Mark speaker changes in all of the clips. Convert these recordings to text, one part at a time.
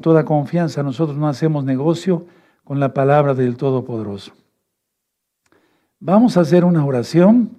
Speaker 1: toda confianza, nosotros no hacemos negocio con la palabra del Todopoderoso. Vamos a hacer una oración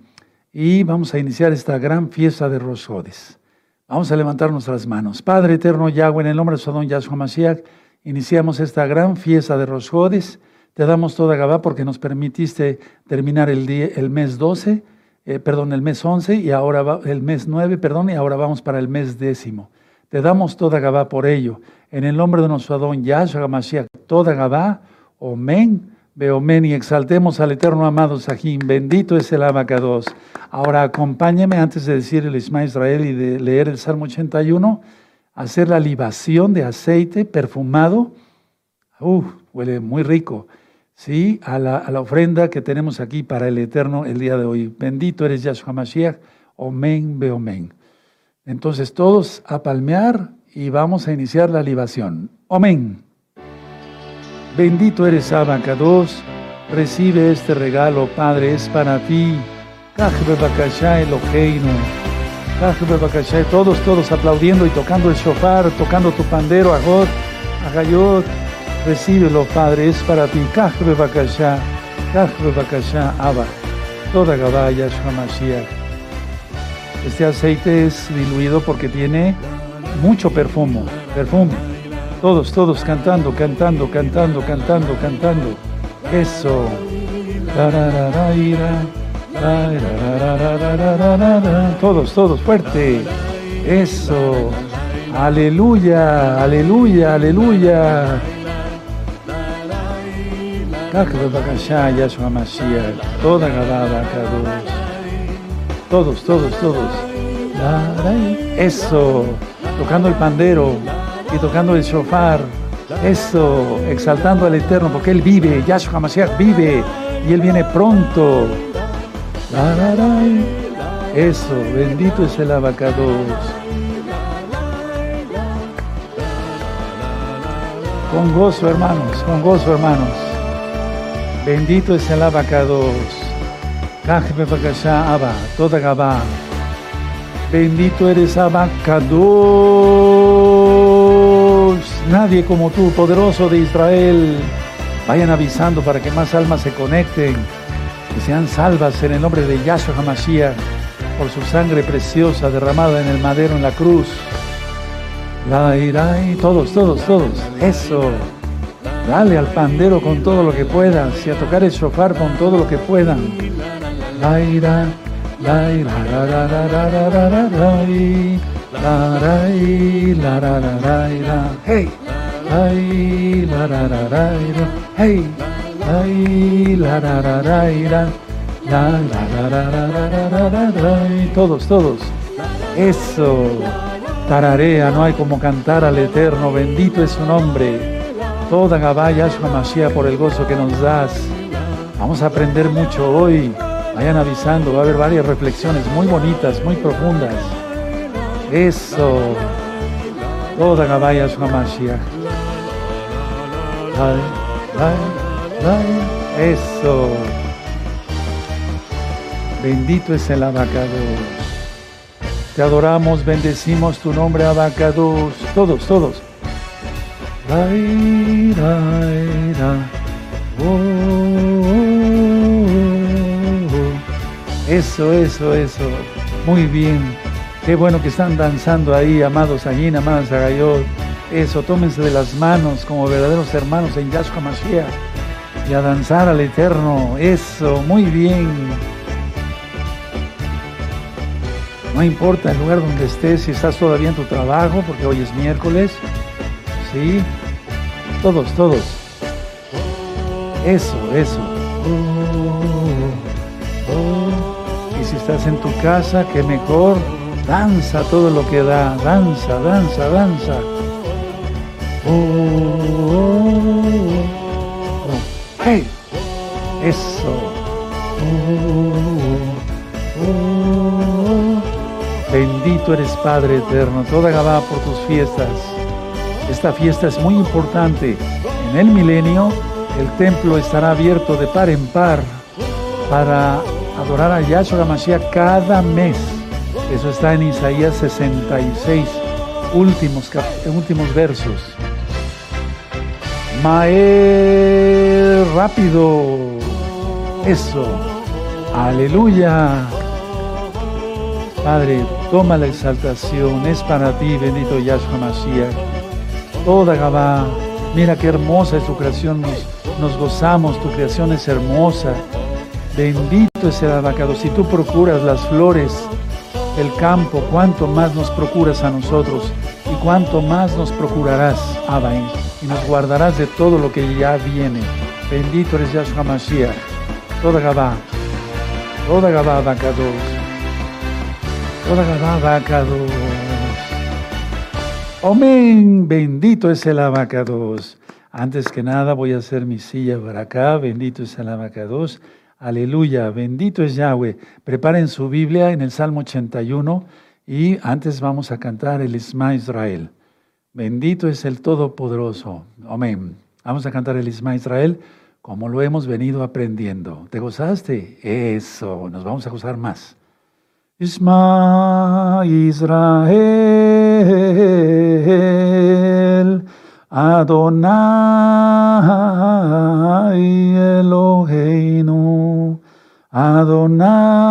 Speaker 1: y vamos a iniciar esta gran fiesta de Rosjodes. Vamos a levantar nuestras manos. Padre eterno Yahweh, en el nombre de su don Yahshua Mashiach, iniciamos esta gran fiesta de Rosjodes. Te damos toda Gabá porque nos permitiste terminar el, día, el mes 12, eh, perdón, el mes 11 y ahora el mes 9, perdón, y ahora vamos para el mes décimo. Te damos toda Gabá por ello. En el nombre de nuestro Adón Yahshua Mashiach, toda Gabá, Omen, Beomen, y exaltemos al eterno amado Sahim. Bendito es el abacados. Ahora acompáñeme antes de decir el Isma Israel y de leer el Salmo 81, hacer la libación de aceite perfumado. Uf, huele muy rico. Sí, a la, a la, ofrenda que tenemos aquí para el Eterno el día de hoy. Bendito eres Yahshua Mashiach, Omen, Beomen. Entonces todos a palmear y vamos a iniciar la libación. Amén. Bendito eres Abacados, recibe este regalo, Padre, es para ti. Todos, todos aplaudiendo y tocando el shofar, tocando tu pandero, Agod, Agayot. Recíbelo, Padre, es para ti. Abba. Toda Gabaya. Este aceite es diluido porque tiene mucho perfume, perfume. Todos, todos cantando, cantando, cantando, cantando, cantando. Eso. Todos, todos, fuerte. Eso. Aleluya, aleluya, aleluya. Toda Todos, todos, todos. Eso tocando el pandero y tocando el shofar. Eso, exaltando al Eterno, porque Él vive, Yahshua HaMashiach vive y Él viene pronto. Eso, bendito es el abacados. Con gozo, hermanos, con gozo, hermanos. Bendito es el abacados. Abba, toda Gabá. Bendito eres Abacados. Nadie como tú, poderoso de Israel. Vayan avisando para que más almas se conecten y sean salvas en el nombre de Yahshua HaMashiach por su sangre preciosa derramada en el madero en la cruz. Todos, todos, todos. Eso. Dale al pandero con todo lo que puedas y a tocar el shofar con todo lo que puedan. La ira. La la la la la la la la la la la la la la hey la la la la hey la la la la la la la la la la todos todos eso tararea no hay como cantar al eterno bendito es su nombre toda Gabaya Mashiach por el gozo que nos das vamos a aprender mucho hoy Vayan avisando, va a haber varias reflexiones muy bonitas, muy profundas. Eso. Toda Gabaya Mashiach. Eso. Bendito es el abacados. Te adoramos, bendecimos tu nombre, abacados. Todos, todos. Eso, eso, eso. Muy bien. Qué bueno que están danzando ahí, amados allí, amados Agayot. Eso, tómense de las manos como verdaderos hermanos en Yahshua Mashiach. Y a danzar al Eterno. Eso, muy bien. No importa el lugar donde estés, si estás todavía en tu trabajo, porque hoy es miércoles. Sí. Todos, todos. Eso, eso. Si estás en tu casa, que mejor. Danza todo lo que da. Danza, danza, danza. Oh, oh, oh. ¡Hey! Eso. Bendito eres Padre eterno. Toda Gabá por tus fiestas. Esta fiesta es muy importante. En el milenio el templo estará abierto de par en par para adorar a Yahshua Mashiach cada mes. Eso está en Isaías 66, últimos, últimos versos. Mae, rápido. Eso. Aleluya. Padre, toma la exaltación. Es para ti, bendito Yahshua Mashiach. Toda Gabá. Mira qué hermosa es tu creación. Nos, nos gozamos. Tu creación es hermosa. Bendito es el abacado. Si tú procuras las flores el campo, cuánto más nos procuras a nosotros y cuánto más nos procurarás, Abain, y nos guardarás de todo lo que ya viene. Bendito eres Yahshua Mashiach. Toda Gabá, toda Gabá abacados, toda Gabá abacados. Amén, bendito es el abacados. Antes que nada voy a hacer mi silla para acá, bendito es el abacados. Aleluya, bendito es Yahweh. Preparen su Biblia en el Salmo 81 y antes vamos a cantar el Isma Israel. Bendito es el Todopoderoso. Amén. Vamos a cantar el Isma Israel como lo hemos venido aprendiendo. ¿Te gozaste? Eso, nos vamos a gozar más. Isma Israel. Adonai Eloheinu, Adonai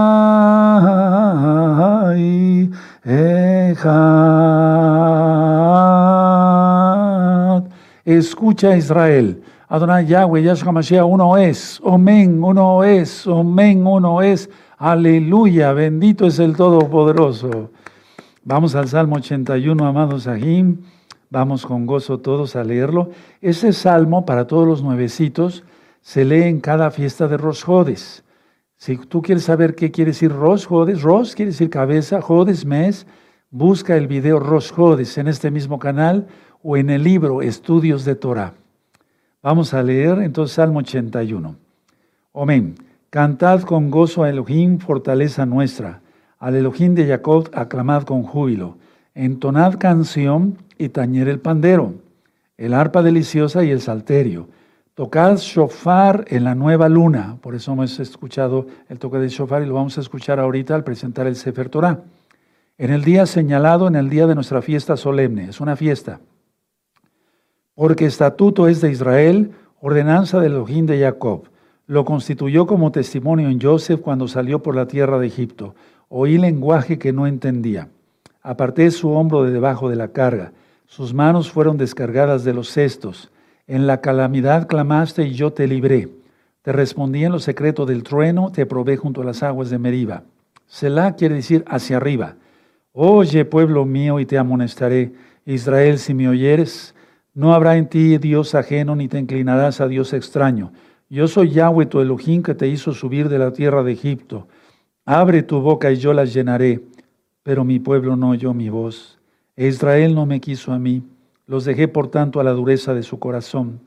Speaker 1: Echad. Escucha Israel. Adonai Yahweh, Yahshua Mashiach, uno es. Omen, uno es. Omen, uno es. Aleluya, bendito es el Todopoderoso. Vamos al Salmo 81, amados Ahim. Vamos con gozo todos a leerlo. Ese salmo, para todos los nuevecitos, se lee en cada fiesta de Rosjodes. Si tú quieres saber qué quiere decir Rosjodes, Ros quiere decir cabeza, Jodes mes, busca el video Rosjodes en este mismo canal o en el libro Estudios de Torah. Vamos a leer entonces Salmo 81. Amén. Cantad con gozo a Elohim, fortaleza nuestra. Al Elohim de Jacob aclamad con júbilo. Entonad canción y tañer el pandero, el arpa deliciosa y el salterio. Tocad shofar en la nueva luna. Por eso hemos escuchado el toque de shofar y lo vamos a escuchar ahorita al presentar el Sefer Torah. En el día señalado, en el día de nuestra fiesta solemne. Es una fiesta. Porque estatuto es de Israel, ordenanza del Elohim de Jacob. Lo constituyó como testimonio en Joseph cuando salió por la tierra de Egipto. Oí lenguaje que no entendía. Aparté su hombro de debajo de la carga. Sus manos fueron descargadas de los cestos. En la calamidad clamaste y yo te libré. Te respondí en lo secreto del trueno, te probé junto a las aguas de Meriba. Selah quiere decir hacia arriba. Oye, pueblo mío, y te amonestaré. Israel, si me oyeres, no habrá en ti Dios ajeno, ni te inclinarás a Dios extraño. Yo soy Yahweh, tu Elohim, que te hizo subir de la tierra de Egipto. Abre tu boca y yo las llenaré. Pero mi pueblo no oyó mi voz. Israel no me quiso a mí, los dejé por tanto a la dureza de su corazón.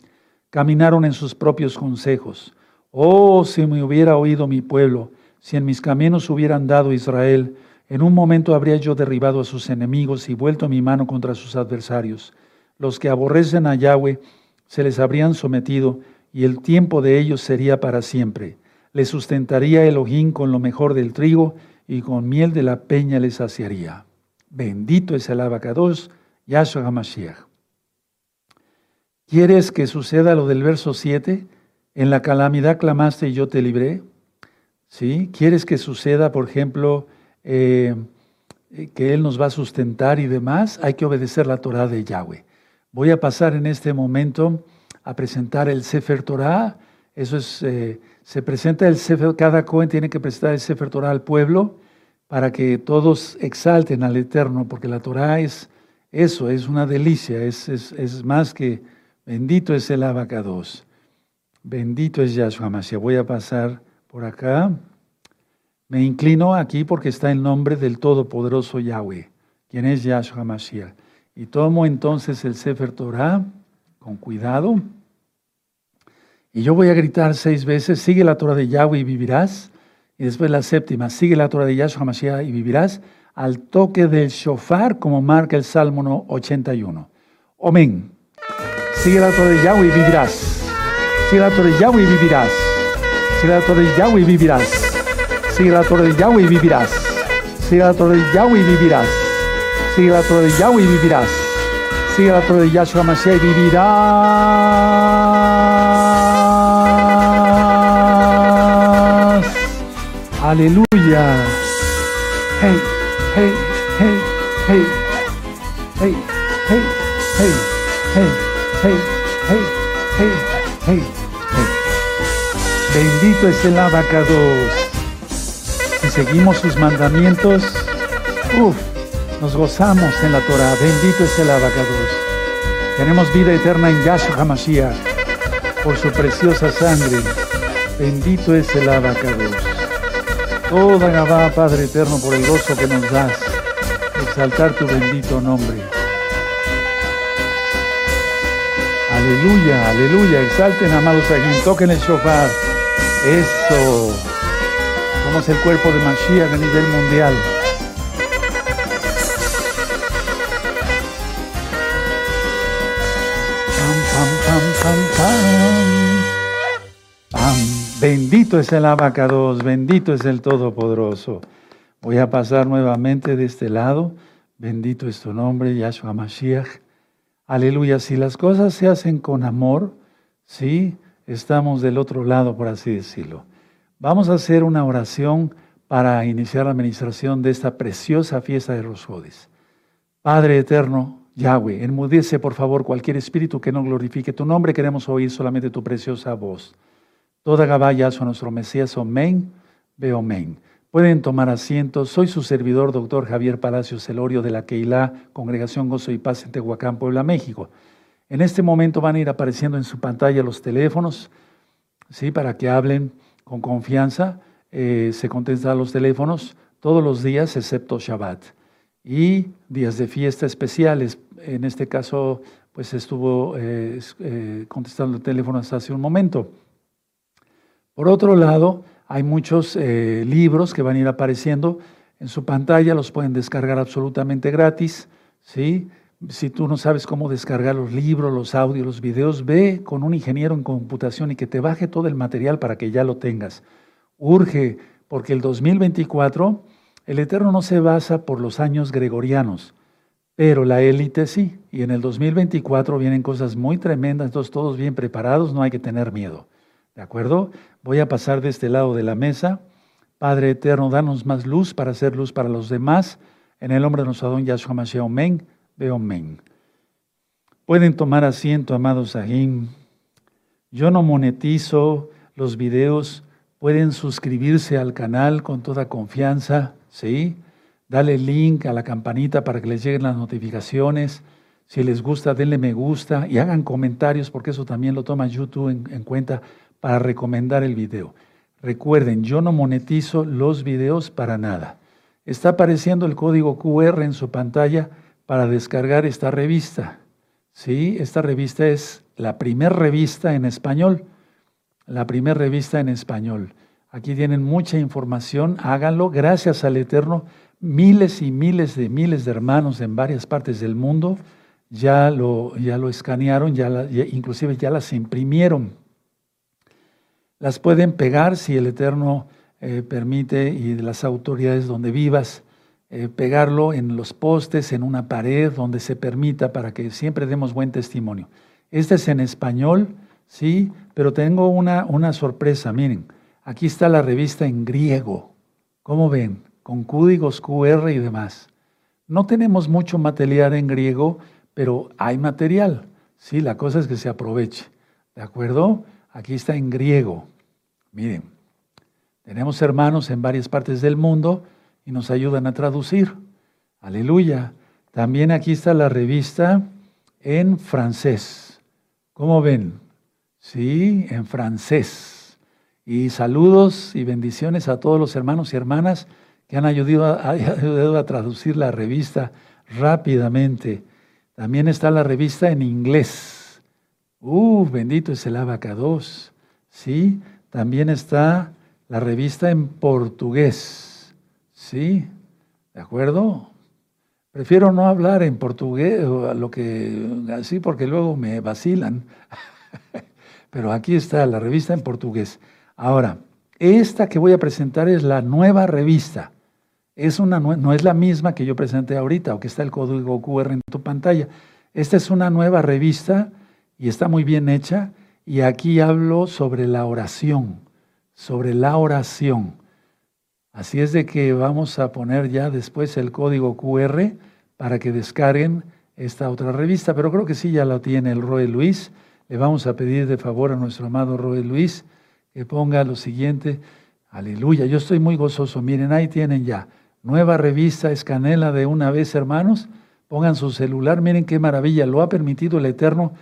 Speaker 1: Caminaron en sus propios consejos. Oh, si me hubiera oído mi pueblo, si en mis caminos hubieran dado Israel, en un momento habría yo derribado a sus enemigos y vuelto mi mano contra sus adversarios. Los que aborrecen a Yahweh se les habrían sometido y el tiempo de ellos sería para siempre. Les sustentaría Elohim con lo mejor del trigo y con miel de la peña les saciaría. Bendito es el abacados, Yahshua HaMashiach. ¿Quieres que suceda lo del verso 7? En la calamidad clamaste y yo te libré. ¿Sí? ¿Quieres que suceda, por ejemplo, eh, que Él nos va a sustentar y demás? Hay que obedecer la Torah de Yahweh. Voy a pasar en este momento a presentar el Sefer Torah. Eso es, eh, se presenta el Sefer, cada Cohen tiene que presentar el Sefer Torah al pueblo para que todos exalten al Eterno, porque la Torah es eso, es una delicia, es, más que bendito es el abacados, bendito es Yahshua Mashiach. Voy a pasar por acá. Me inclino aquí porque está el nombre del Todopoderoso Yahweh, quien es Yahshua Mashiach. Y tomo entonces el Sefer Torah con cuidado. Y yo voy a gritar seis veces, sigue la Torah de Yahweh y vivirás. Y después la séptima, sigue la Torah de Yahshua Mashiach y vivirás al toque del shofar, como marca el Salmo 81. Amén. Sigue la Torah de Yahweh y vivirás. Sigue la Torah de Yahweh y vivirás. Sigue la Torah de Yahweh y vivirás. Sigue la Torah de Yahweh y vivirás. Sigue la Torah de Yahweh y vivirás. Sigue la Torah de Yahweh y vivirás. Sigue la torre de Yahshua Mashiach y vivirás. Aleluya. Hey, hey, hey, hey, hey, hey, hey, hey, hey, hey, hey, hey, hey. Bendito es el abacados. Si seguimos sus mandamientos, uff nos gozamos en la Torah. Bendito es el abacados. Tenemos vida eterna en Yahshua HaMashiach por su preciosa sangre. Bendito es el abacados. Toda Gabá, Padre eterno, por el gozo que nos das. Exaltar tu bendito nombre. Aleluya, aleluya. Exalten, amados aquí. Toquen el shofar. Eso. Somos el cuerpo de Mashiach a nivel mundial. Bendito es el abacados, bendito es el Todopoderoso. Voy a pasar nuevamente de este lado. Bendito es tu nombre, Yahshua Mashiach. Aleluya. Si las cosas se hacen con amor, sí, estamos del otro lado, por así decirlo. Vamos a hacer una oración para iniciar la administración de esta preciosa fiesta de Rosjodes. Padre eterno, Yahweh, enmudece por favor cualquier espíritu que no glorifique tu nombre. Queremos oír solamente tu preciosa voz. Toda Gabaya son nuestro Mesías, Omen, ve Omen. Pueden tomar asiento. Soy su servidor, doctor Javier Palacios Celorio de la Keilah, Congregación Gozo y Paz en Tehuacán, Puebla, México. En este momento van a ir apareciendo en su pantalla los teléfonos, ¿sí? para que hablen con confianza. Eh, se contestan los teléfonos todos los días, excepto Shabbat. Y días de fiesta especiales. En este caso, pues estuvo eh, eh, contestando el teléfono hasta hace un momento. Por otro lado, hay muchos eh, libros que van a ir apareciendo en su pantalla, los pueden descargar absolutamente gratis. ¿sí? Si tú no sabes cómo descargar los libros, los audios, los videos, ve con un ingeniero en computación y que te baje todo el material para que ya lo tengas. Urge, porque el 2024, el Eterno no se basa por los años gregorianos, pero la élite sí. Y en el 2024 vienen cosas muy tremendas, entonces todos bien preparados, no hay que tener miedo. ¿De acuerdo? Voy a pasar de este lado de la mesa. Padre eterno, danos más luz para hacer luz para los demás. En el nombre de nuestro Adón Yahshua Mashiach, Omen, veo Omen. Pueden tomar asiento, amados Sahim. Yo no monetizo los videos. Pueden suscribirse al canal con toda confianza, ¿sí? Dale link a la campanita para que les lleguen las notificaciones. Si les gusta, denle me gusta y hagan comentarios porque eso también lo toma YouTube en cuenta para recomendar el video. Recuerden, yo no monetizo los videos para nada. Está apareciendo el código QR en su pantalla para descargar esta revista. Sí, esta revista es la primera revista en español. La primera revista en español. Aquí tienen mucha información, háganlo. Gracias al Eterno, miles y miles de miles de hermanos en varias partes del mundo ya lo, ya lo escanearon, ya, inclusive ya las imprimieron las pueden pegar si el Eterno eh, permite y las autoridades donde vivas, eh, pegarlo en los postes, en una pared, donde se permita para que siempre demos buen testimonio. Este es en español, sí, pero tengo una, una sorpresa, miren, aquí está la revista en griego, ¿cómo ven? Con códigos QR y demás. No tenemos mucho material en griego, pero hay material, sí, la cosa es que se aproveche, ¿de acuerdo? Aquí está en griego. Miren, tenemos hermanos en varias partes del mundo y nos ayudan a traducir. Aleluya. También aquí está la revista en francés. ¿Cómo ven? Sí, en francés. Y saludos y bendiciones a todos los hermanos y hermanas que han ayudado a, ayudado a traducir la revista rápidamente. También está la revista en inglés. Uh, bendito es el abacados. Sí, también está la revista en portugués. ¿Sí? ¿De acuerdo? Prefiero no hablar en portugués, lo que así porque luego me vacilan. Pero aquí está la revista en portugués. Ahora, esta que voy a presentar es la nueva revista. Es una, no es la misma que yo presenté ahorita o que está el código QR en tu pantalla. Esta es una nueva revista y está muy bien hecha. Y aquí hablo sobre la oración, sobre la oración. Así es de que vamos a poner ya después el código QR para que descarguen esta otra revista, pero creo que sí ya la tiene el Roy Luis. Le vamos a pedir de favor a nuestro amado Roy Luis que ponga lo siguiente. Aleluya, yo estoy muy gozoso. Miren, ahí tienen ya. Nueva revista, escanela de una vez, hermanos. Pongan su celular, miren qué maravilla. Lo ha permitido el Eterno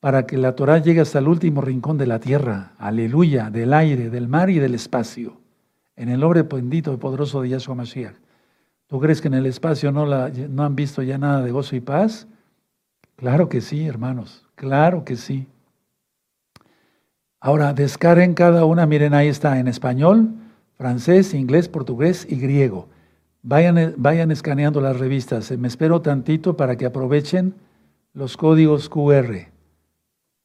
Speaker 1: para que la Torah llegue hasta el último rincón de la tierra. Aleluya, del aire, del mar y del espacio. En el nombre bendito y poderoso de Yahshua Mashiach. ¿Tú crees que en el espacio no, han visto ya nada de gozo y paz? Claro que sí, hermanos. Claro que sí. Ahora, descarguen cada una, miren, ahí está en español, francés, inglés, portugués y griego. Vayan, vayan escaneando las revistas. Me espero tantito para que aprovechen los códigos QR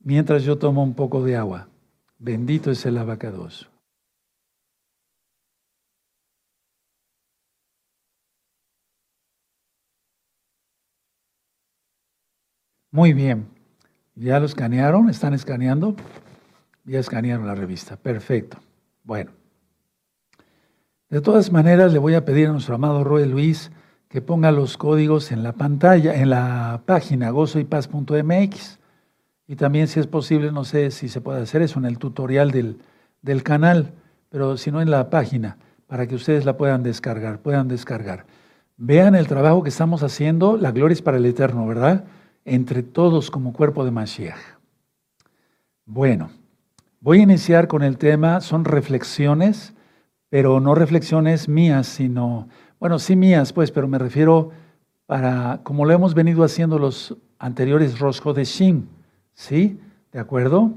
Speaker 1: mientras yo tomo un poco de agua. Bendito es el abacados. Muy bien. ¿Ya lo escanearon? ¿Están escaneando? Ya escanearon la revista. Perfecto. Bueno. De todas maneras, le voy a pedir a nuestro amado Roy Luis que ponga los códigos en la pantalla, en la página gozoypaz.mx. Y también, si es posible, no sé si se puede hacer eso en el tutorial del, del canal, pero si no en la página, para que ustedes la puedan descargar, puedan descargar. Vean el trabajo que estamos haciendo, la gloria es para el Eterno, ¿verdad? Entre todos como cuerpo de Mashiach. Bueno, Voy a iniciar con el tema, son reflexiones, pero no reflexiones mías, sino, bueno, sí mías, pues, pero me refiero para, como lo hemos venido haciendo los anteriores Rosco de Shin, ¿sí? ¿De acuerdo?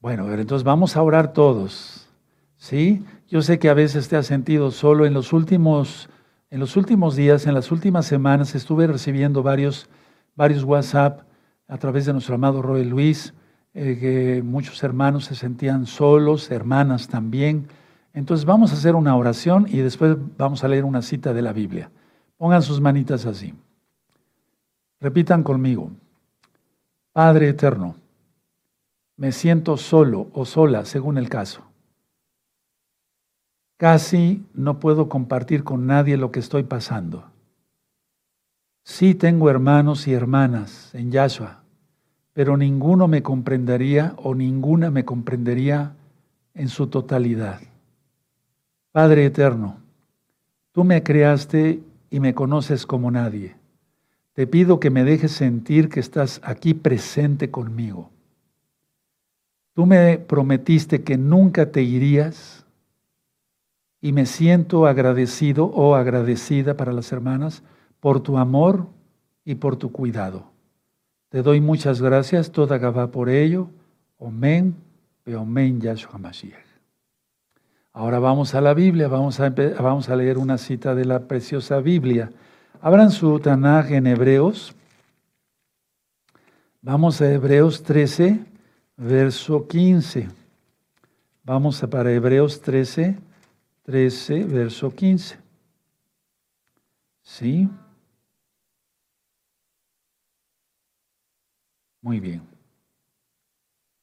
Speaker 1: Bueno, entonces vamos a orar todos, ¿sí? Yo sé que a veces te has sentido solo en los últimos, en los últimos días, en las últimas semanas, estuve recibiendo varios, varios WhatsApp a través de nuestro amado Roy Luis, eh, que muchos hermanos se sentían solos, hermanas también. Entonces vamos a hacer una oración y después vamos a leer una cita de la Biblia. Pongan sus manitas así. Repitan conmigo. Padre eterno, me siento solo o sola según el caso. Casi no puedo compartir con nadie lo que estoy pasando. Sí tengo hermanos y hermanas en Yahshua, pero ninguno me comprendería o ninguna me comprendería en su totalidad. Padre eterno, tú me creaste y me conoces como nadie. Te pido que me dejes sentir que estás aquí presente conmigo. Tú me prometiste que nunca te irías y me siento agradecido o agradecida para las hermanas por tu amor y por tu cuidado. Te doy muchas gracias, toda Gabá por ello. Omen, Omen Yahshua Mashiach. Ahora vamos a la Biblia, vamos a leer una cita de la preciosa Biblia. Abran su Tanaj en Hebreos. Vamos a Hebreos 13, verso 15. Vamos a para Hebreos 13, 13, verso 15. ¿Sí? Muy bien.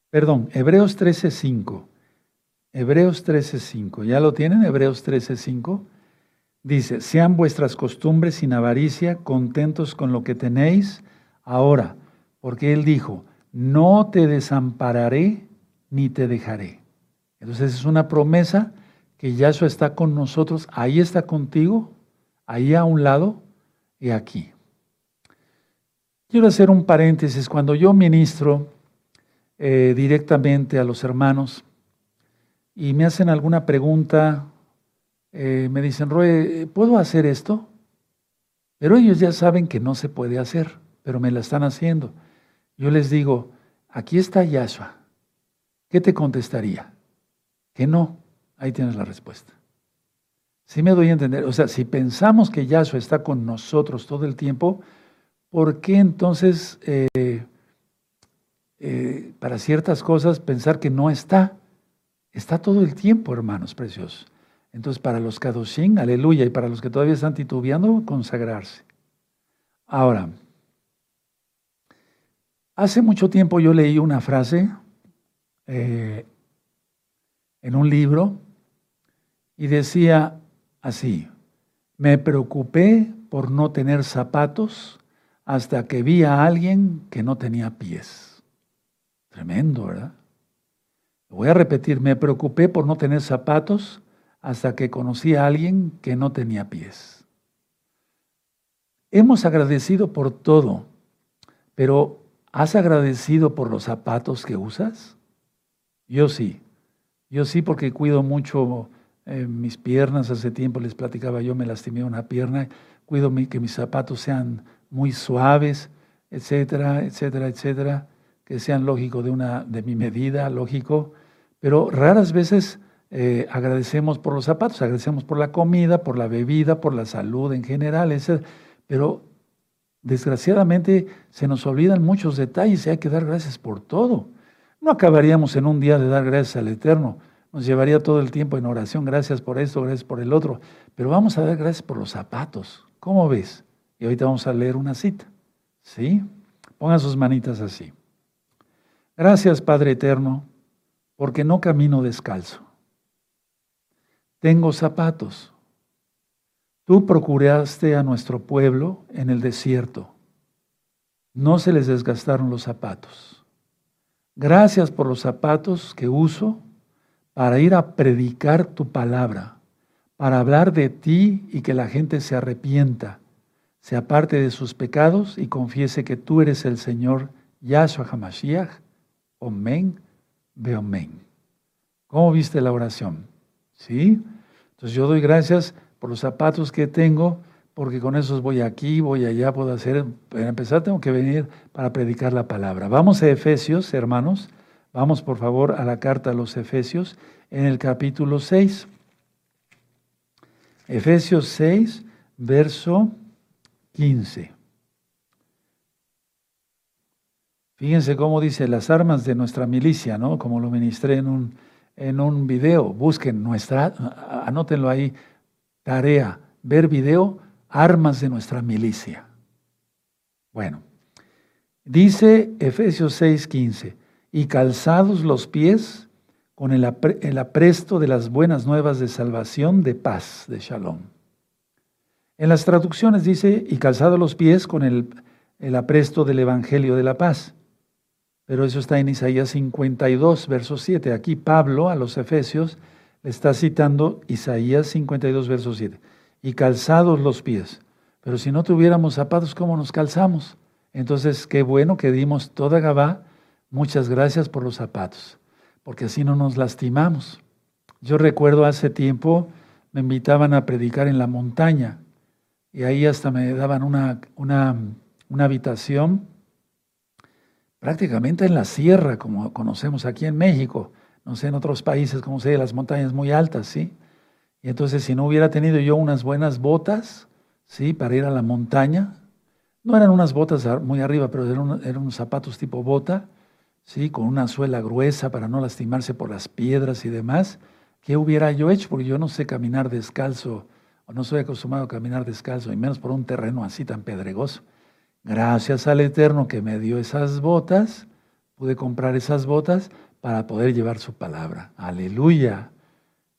Speaker 1: Perdón, Hebreos 13:5. Hebreos 13:5. ¿Ya lo tienen? Hebreos 13:5. Dice, sean vuestras costumbres sin avaricia, contentos con lo que tenéis ahora, porque Él dijo, no te desampararé ni te dejaré. Entonces es una promesa que Yahshua está con nosotros, ahí está contigo, ahí a un lado y aquí. Quiero hacer un paréntesis. Cuando yo ministro eh, directamente a los hermanos y me hacen alguna pregunta, eh, me dicen, Roe, ¿puedo hacer esto? Pero ellos ya saben que no se puede hacer, pero me la están haciendo. Yo les digo, aquí está Yahshua. ¿Qué te contestaría? Que no. Ahí tienes la respuesta. Si me doy a entender. O sea, si pensamos que Yahshua está con nosotros todo el tiempo, ¿por qué entonces eh, eh, para ciertas cosas pensar que no está? Está todo el tiempo, hermanos preciosos. Entonces, para los Kadoshim, aleluya, y para los que todavía están titubeando, consagrarse. Ahora, Hace mucho tiempo yo leí una frase eh, en un libro y decía así, me preocupé por no tener zapatos hasta que vi a alguien que no tenía pies. Tremendo, ¿verdad? Voy a repetir, me preocupé por no tener zapatos hasta que conocí a alguien que no tenía pies. Hemos agradecido por todo, pero ¿has agradecido por los zapatos que usas? Yo sí, yo sí porque cuido mucho eh, mis piernas. Hace tiempo les platicaba, yo me lastimé una pierna, cuido que mis zapatos sean muy suaves, etcétera, etcétera, etcétera, que sean lógico de, una, de mi medida, lógico, pero raras veces eh, agradecemos por los zapatos, agradecemos por la comida, por la bebida, por la salud en general, pero desgraciadamente se nos olvidan muchos detalles y hay que dar gracias por todo. No acabaríamos en un día de dar gracias al Eterno, nos llevaría todo el tiempo en oración, gracias por esto, gracias por el otro, pero vamos a dar gracias por los zapatos. ¿Cómo ves? Y ahorita vamos a leer una cita. ¿Sí? Pongan sus manitas así. Gracias, Padre Eterno, porque no camino descalzo tengo zapatos. Tú procuraste a nuestro pueblo en el desierto. No se les desgastaron los zapatos. Gracias por los zapatos que uso para ir a predicar tu palabra, para hablar de ti y que la gente se arrepienta, se aparte de sus pecados y confiese que tú eres el Señor Yahshua HaMashiach. Omen, Beomen. ¿Cómo viste la oración? ¿Sí? Entonces yo doy gracias por los zapatos que tengo, porque con esos voy aquí, voy allá, puedo hacer, para empezar tengo que venir para predicar la palabra. Vamos a Efesios, hermanos, vamos por favor a la carta a los Efesios en el capítulo 6. Efesios 6, verso 15. Fíjense cómo dice las armas de nuestra milicia, ¿no? Como lo ministré en un, en un video. Busquen nuestra, anótenlo ahí, tarea, ver video, armas de nuestra milicia. Bueno, dice Efesios 6:15, y calzados los pies con el, apresto de las buenas nuevas de salvación, de paz, de shalom. En las traducciones dice, y calzados los pies con el, el apresto del Evangelio de la paz. Pero eso está en Isaías 52, verso 7. Aquí Pablo a los Efesios le está citando Isaías 52, verso 7. Y calzados los pies. Pero si no tuviéramos zapatos, ¿cómo nos calzamos? Entonces, qué bueno que dimos toda Gabá. Muchas gracias por los zapatos, porque así no nos lastimamos. Yo recuerdo hace tiempo me invitaban a predicar en la montaña y ahí hasta me daban una, una, una habitación prácticamente en la sierra, como conocemos aquí en México, no sé, en otros países, como sé, las montañas muy altas, ¿sí? Y entonces, si no hubiera tenido yo unas buenas botas, ¿sí? Para ir a la montaña, no eran unas botas muy arriba, pero eran, eran unos zapatos tipo bota, ¿sí? Con una suela gruesa para no lastimarse por las piedras y demás. ¿Qué hubiera yo hecho? Porque yo no sé caminar descalzo, o no soy acostumbrado a caminar descalzo, y menos por un terreno así tan pedregoso. Gracias al Eterno que me dio esas botas, pude comprar esas botas para poder llevar su palabra. Aleluya,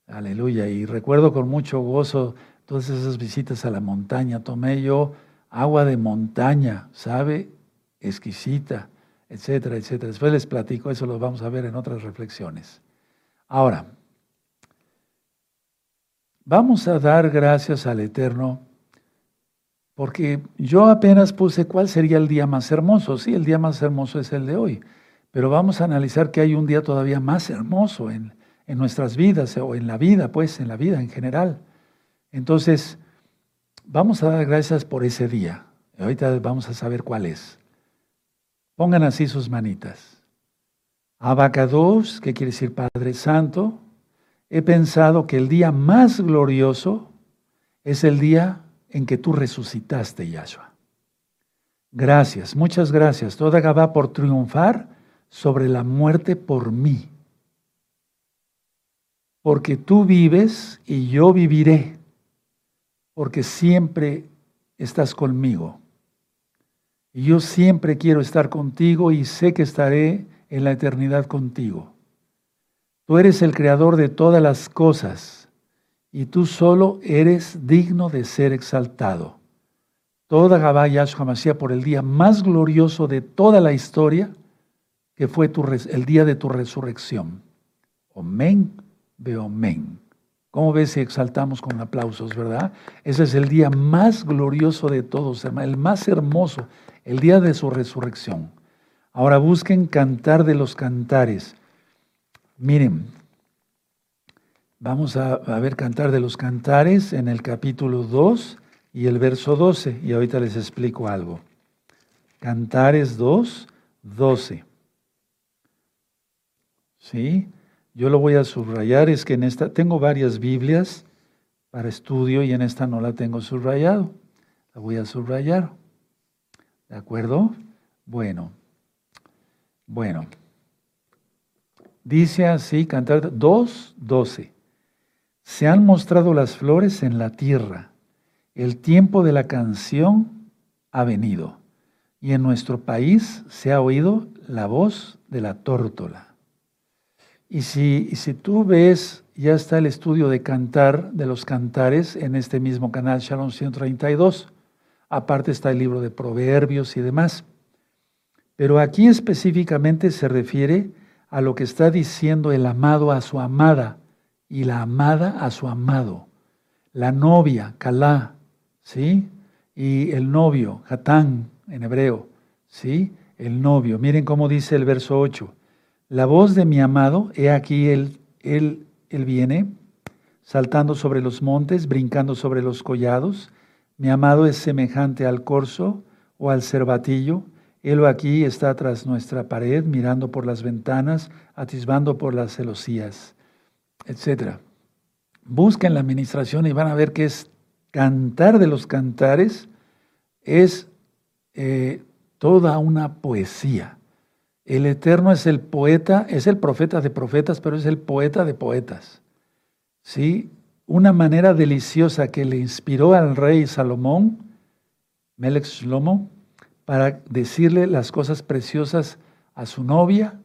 Speaker 1: aleluya. Y recuerdo con mucho gozo todas esas visitas a la montaña. Tomé yo agua de montaña, ¿sabe? Exquisita, etcétera, etcétera. Después les platico, eso lo vamos a ver en otras reflexiones. Ahora, vamos a dar gracias al Eterno porque yo apenas puse cuál sería el día más hermoso. Sí, el día más hermoso es el de hoy. Pero vamos a analizar que hay un día todavía más hermoso en, nuestras vidas o en la vida, pues, en la vida en general. Entonces, vamos a dar gracias por ese día. ahorita vamos a saber cuál es. Pongan así sus manitas. Abacados, que quiere decir Padre Santo, he pensado que el día más glorioso es el día en que tú resucitaste, Yahshua. Gracias, muchas gracias. Toda Gabá por triunfar sobre la muerte por mí. Porque tú vives y yo viviré, porque siempre estás conmigo. Y yo siempre quiero estar contigo y sé que estaré en la eternidad contigo. Tú eres el creador de todas las cosas y tú solo eres digno de ser exaltado. Toda Gabá Yahshua Mashiach por el día más glorioso de toda la historia, que fue el día de tu resurrección. Omen, beomen. ¿Cómo ves si exaltamos con aplausos, verdad? Ese es el día más glorioso de todos, el más hermoso, el día de su resurrección. Ahora busquen cantar de los cantares. Miren, vamos a, ver cantar de los cantares en el capítulo 2 y el verso 12, y ahorita les explico algo. Cantares 2, 12. ¿Sí? Yo lo voy a subrayar, es que en esta tengo varias Biblias para estudio y en esta no la tengo subrayado. La voy a subrayar. ¿De acuerdo? Bueno. Bueno. Dice así, cantar 2.12. Se han mostrado las flores en la tierra. El tiempo de la canción ha venido. Y en nuestro país se ha oído la voz de la tórtola. Y si, si tú ves, ya está el estudio de cantar, de los cantares, en este mismo canal Shalom 132. Aparte está el libro de Proverbios y demás. Pero aquí específicamente se refiere a lo que está diciendo el amado a su amada y la amada a su amado. La novia, Kalá, ¿sí? Y el novio, Hatán en hebreo, ¿sí? El novio. Miren cómo dice el verso 8. La voz de mi amado, he aquí él, él, él viene, saltando sobre los montes, brincando sobre los collados. Mi amado es semejante al corzo o al cervatillo él aquí está tras nuestra pared, mirando por las ventanas, atisbando por las celosías, etc. Busquen la administración y van a ver que es cantar de los cantares, es eh, toda una poesía. El Eterno es el poeta, es el profeta de profetas, pero es el poeta de poetas. ¿Sí? Una manera deliciosa que le inspiró al rey Salomón, Melech Shlomo, para decirle las cosas preciosas a su novia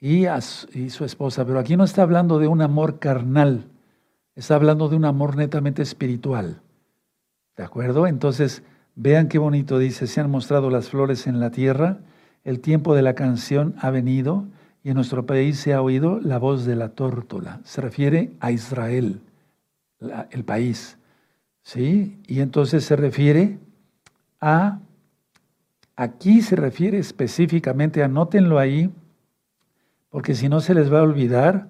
Speaker 1: y su, esposa. Pero aquí no está hablando de un amor carnal, está hablando de un amor netamente espiritual. ¿De acuerdo? Entonces, vean qué bonito dice, se han mostrado las flores en la tierra, el tiempo de la canción ha venido y en nuestro país se ha oído la voz de la tórtola. Se refiere a Israel, el país. ¿Sí? Y entonces se refiere a Aquí se refiere específicamente, anótenlo ahí, porque si no se les va a olvidar,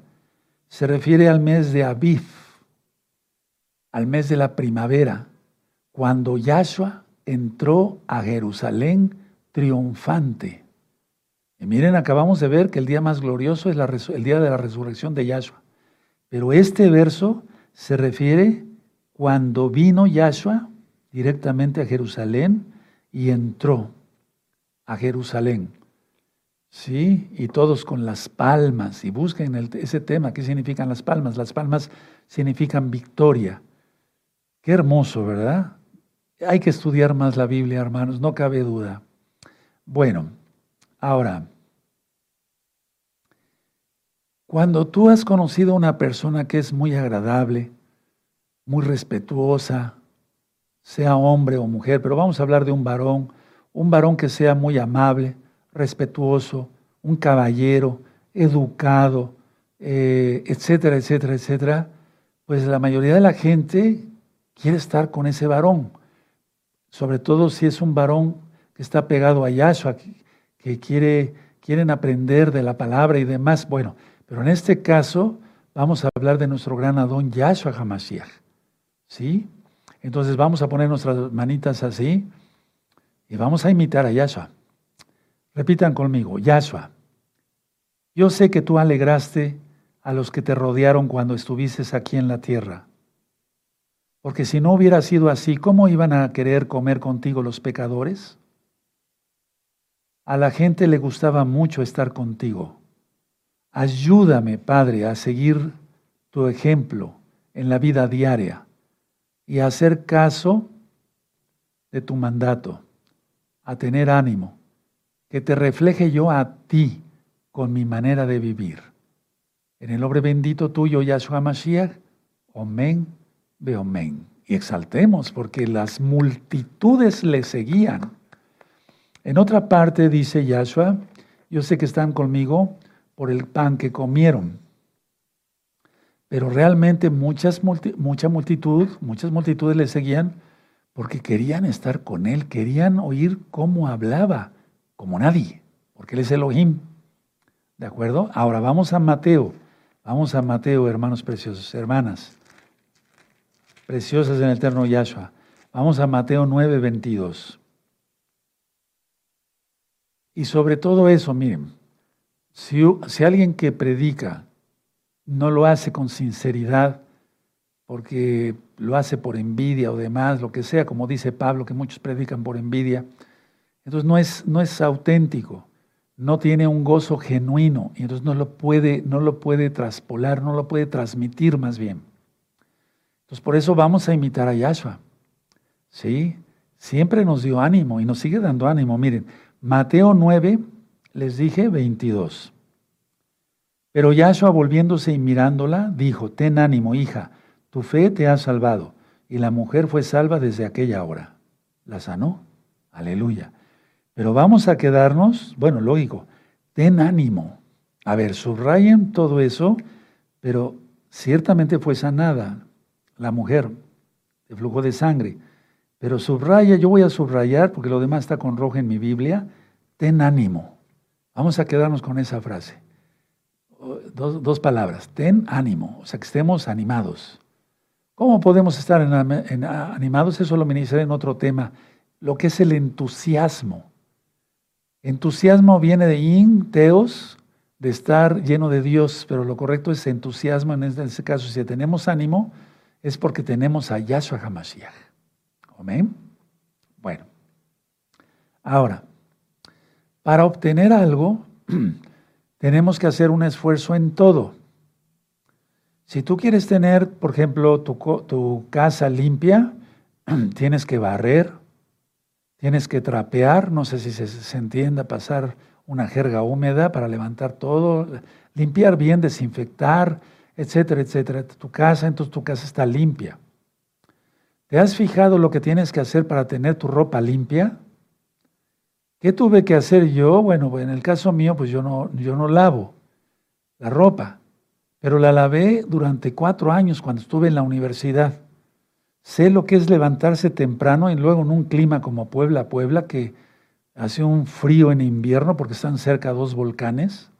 Speaker 1: se refiere al mes de Aviv, al mes de la primavera, cuando Yahshua entró a Jerusalén triunfante. Y miren, acabamos de ver que el día más glorioso es el día de la resurrección de Yahshua. Pero este verso se refiere cuando vino Yahshua directamente a Jerusalén y entró a Jerusalén. ¿Sí? Y todos con las palmas. Y busquen ese tema. ¿Qué significan las palmas? Las palmas significan victoria. Qué hermoso, ¿verdad? Hay que estudiar más la Biblia, hermanos, no cabe duda. Bueno, ahora, cuando tú has conocido a una persona que es muy agradable, muy respetuosa, sea hombre o mujer, pero vamos a hablar de un varón, un varón que sea muy amable, respetuoso, un caballero, educado, eh, etcétera, etcétera, etcétera, pues la mayoría de la gente quiere estar con ese varón, sobre todo si es un varón que está pegado a Yahshua, que, quiere, quieren aprender de la palabra y demás. Bueno, pero en este caso vamos a hablar de nuestro gran Adón Yahshua Hamashiach. ¿Sí? Entonces vamos a poner nuestras manitas así. Y vamos a imitar a Yahshua. Repitan conmigo, Yahshua, yo sé que tú alegraste a los que te rodearon cuando estuviste aquí en la tierra. Porque si no hubiera sido así, ¿cómo iban a querer comer contigo los pecadores? A la gente le gustaba mucho estar contigo. Ayúdame, Padre, a seguir tu ejemplo en la vida diaria y a hacer caso de tu mandato a tener ánimo, que te refleje yo a ti con mi manera de vivir. En el nombre bendito tuyo, Yahshua Mashiach, Omen, Beomen. Y exaltemos, porque las multitudes le seguían. En otra parte dice Yahshua, yo sé que están conmigo por el pan que comieron. Pero realmente muchas, mucha multitud, muchas multitudes le seguían porque querían estar con él, querían oír cómo hablaba, como nadie, porque él es Elohim. ¿De acuerdo? Ahora vamos a Mateo. Vamos a Mateo, hermanos preciosos, hermanas preciosas en el eterno Yahshua. Vamos a Mateo 9, 22. Y sobre todo eso, miren, si, si alguien que predica no lo hace con sinceridad, porque lo hace por envidia o demás, lo que sea, como dice Pablo, que muchos predican por envidia, entonces no es, no es auténtico, no tiene un gozo genuino, y entonces no lo puede, no lo puede traspolar, no lo puede transmitir más bien. Entonces por eso vamos a imitar a Yahshua. ¿Sí? Siempre nos dio ánimo y nos sigue dando ánimo. Miren, Mateo 9, les dije 22. Pero Yahshua volviéndose y mirándola, dijo, ten ánimo, hija, tu fe te ha salvado. Y la mujer fue salva desde aquella hora. La sanó. Aleluya. Pero vamos a quedarnos, bueno, lógico, ten ánimo. A ver, subrayen todo eso, pero ciertamente fue sanada la mujer de flujo de sangre. Pero subraya, yo voy a subrayar, porque lo demás está con rojo en mi Biblia, ten ánimo. Vamos a quedarnos con esa frase. Dos, palabras, ten ánimo, o sea, que estemos animados. ¿Cómo podemos estar animados? Eso lo ministré en otro tema, lo que es el entusiasmo. Entusiasmo viene de in, teos, de estar lleno de Dios, pero lo correcto es entusiasmo en este caso. Si tenemos ánimo, es porque tenemos a Yahshua HaMashiach. Amén. Bueno, ahora, para obtener algo, tenemos que hacer un esfuerzo en todo. Si tú quieres tener, por ejemplo, tu casa limpia, tienes que barrer, tienes que trapear, no sé si se, entienda, pasar una jerga húmeda para levantar todo, limpiar bien, desinfectar, etcétera, etcétera, tu casa, entonces tu casa está limpia. ¿Te has fijado lo que tienes que hacer para tener tu ropa limpia? ¿Qué tuve que hacer yo? Bueno, en el caso mío, pues yo no, yo no lavo la ropa, pero la lavé durante cuatro años cuando estuve en la universidad. Sé lo que es levantarse temprano y luego en un clima como Puebla, Puebla, que hace un frío en invierno porque están cerca dos volcanes.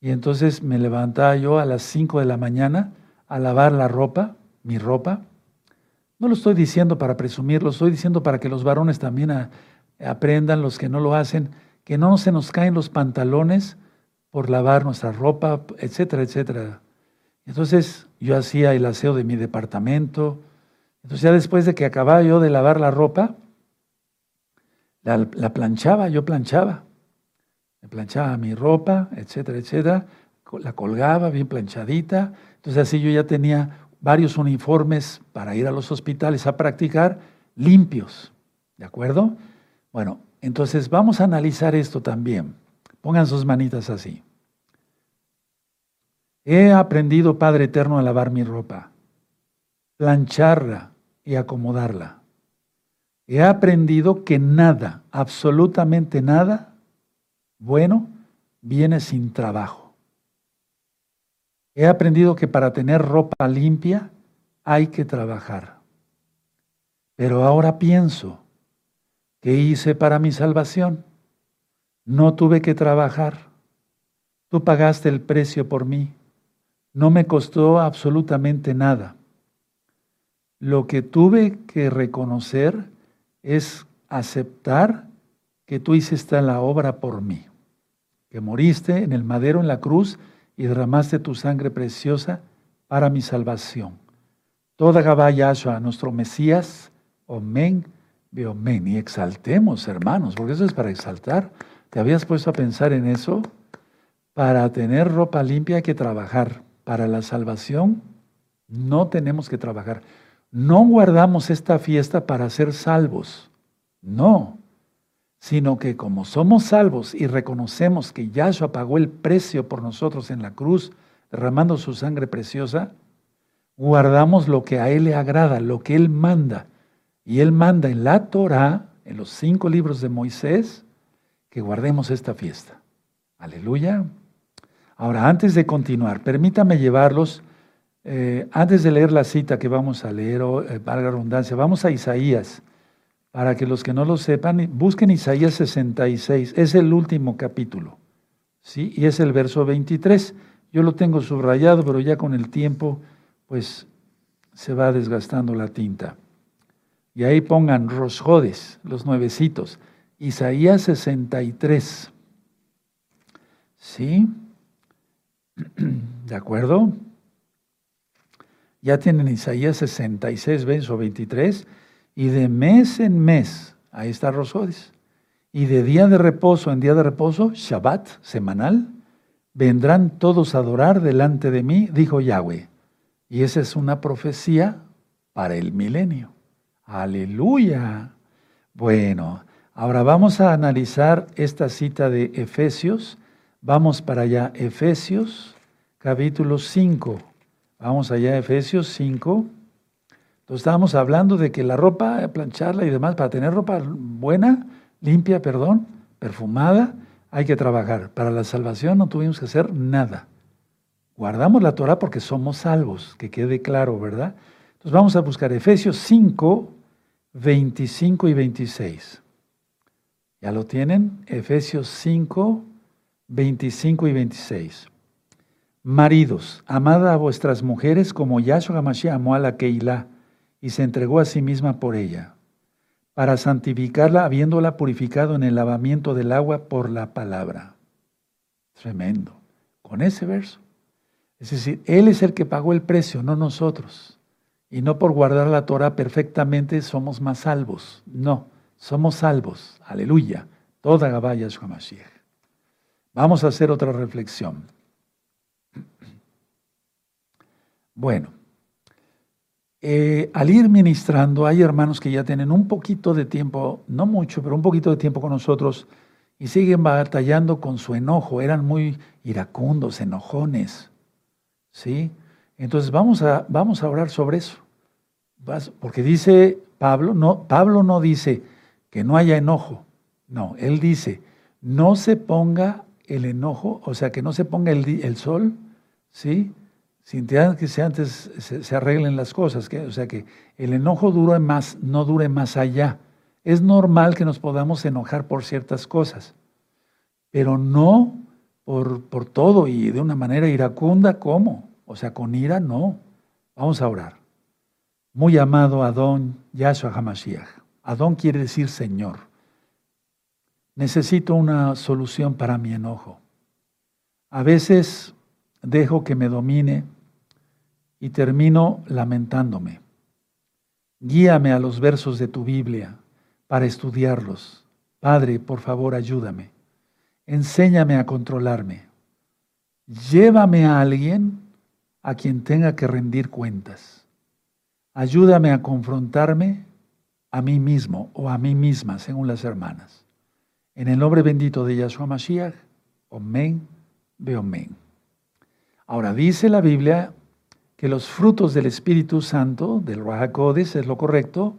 Speaker 1: Y entonces me levantaba yo a las 5 de la mañana a lavar la ropa, mi ropa. No lo estoy diciendo para presumir, lo estoy diciendo para que los varones también aprendan, los que no lo hacen, que no se nos caen los pantalones por lavar nuestra ropa, etcétera, etcétera. Entonces yo hacía el aseo de mi departamento. Entonces ya después de que acababa yo de lavar la ropa, la, la planchaba, yo planchaba me planchaba mi ropa, etcétera, etcétera, la colgaba bien planchadita, entonces así yo ya tenía varios uniformes para ir a los hospitales a practicar limpios, ¿de acuerdo? Bueno, entonces vamos a analizar esto también. Pongan sus manitas así. He aprendido, Padre Eterno, a lavar mi ropa, plancharla y acomodarla. He aprendido que nada, absolutamente nada, bueno viene sin trabajo. He aprendido que para tener ropa limpia hay que trabajar. Pero ahora pienso, ¿qué hice para mi salvación? No tuve que trabajar. Tú pagaste el precio por mí. No me costó absolutamente nada. Lo que tuve que reconocer es aceptar que tú hiciste la obra por mí que moriste en el madero en la cruz y derramaste tu sangre preciosa para mi salvación. Toda Gabá Yahshua, nuestro Mesías, Omen, Beomen. Y exaltemos, hermanos, porque eso es para exaltar. ¿Te habías puesto a pensar en eso? Para tener ropa limpia hay que trabajar. Para la salvación no tenemos que trabajar. No guardamos esta fiesta para ser salvos. No. sino que como somos salvos y reconocemos que Yahshua pagó el precio por nosotros en la cruz, derramando su sangre preciosa, guardamos lo que a Él le agrada, lo que Él manda. Y Él manda en la Torah, en los cinco libros de Moisés, que guardemos esta fiesta. Aleluya. Ahora, antes de continuar, permítame llevarlos, eh, antes de leer la cita que vamos a leer, o, eh, para la redundancia, vamos a Isaías, para que los que no lo sepan, busquen Isaías 66, es el último capítulo, ¿sí? Y es el verso 23. Yo lo tengo subrayado, pero ya con el tiempo, pues se va desgastando la tinta. Y ahí pongan Rosjodes, los nuevecitos. Isaías 63. ¿Sí? ¿De acuerdo? Ya tienen Isaías 66, verso 23. Y de mes en mes, ahí está Rosjodes. Y de día de reposo en día de reposo, Shabbat, semanal, vendrán todos a adorar delante de mí, dijo Yahweh. Y esa es una profecía para el milenio. Aleluya. Bueno, ahora vamos a analizar esta cita de Efesios. Vamos para allá, Efesios capítulo 5. Vamos allá, Efesios 5. Entonces estábamos hablando de que la ropa, plancharla y demás, para tener ropa buena, limpia, perdón, perfumada, hay que trabajar. Para la salvación no tuvimos que hacer nada. Guardamos la Torah porque somos salvos, que quede claro, ¿verdad? Entonces vamos a buscar Efesios 5, 25 y 26. ¿Ya lo tienen? Efesios 5, 25 y 26. Maridos, amad a vuestras mujeres como Yahshua Hamashiach amó a la Keilah y se entregó a sí misma por ella para santificarla habiéndola purificado en el lavamiento del agua por la palabra. Tremendo. Con ese verso. Es decir, Él es el que pagó el precio, no nosotros. Y no por guardar la Torah perfectamente somos más salvos. No, somos salvos. Aleluya. Toda Gabaya Mashiach. Vamos a hacer otra reflexión. Bueno. Eh, al ir ministrando, hay hermanos que ya tienen un poquito de tiempo, no mucho, pero un poquito de tiempo con nosotros y siguen batallando con su enojo. Eran muy iracundos, enojones. ¿Sí? Entonces vamos a, vamos a orar sobre eso. Porque dice Pablo, no, Pablo no dice que no haya enojo. No, él dice, no se ponga el enojo, o sea, que no se ponga el, el sol, ¿sí? sin que se antes se, arreglen las cosas, o sea que el enojo dure más, no dure más allá. Es normal que nos podamos enojar por ciertas cosas, pero no por, por todo y de una manera iracunda, ¿cómo? O sea, con ira no. Vamos a orar. Muy amado Adón Yahshua Hamashiach. Adón quiere decir Señor. Necesito una solución para mi enojo. A veces dejo que me domine y termino lamentándome. Guíame a los versos de tu Biblia para estudiarlos. Padre, por favor, ayúdame. Enséñame a controlarme. Llévame a alguien a quien tenga que rendir cuentas. Ayúdame a confrontarme a mí mismo o a mí misma, según las hermanas. En el nombre bendito de Yahshua Mashiach, Omen, Beomen. Ahora dice la Biblia que los frutos del Espíritu Santo, del Rahakodes, es lo correcto,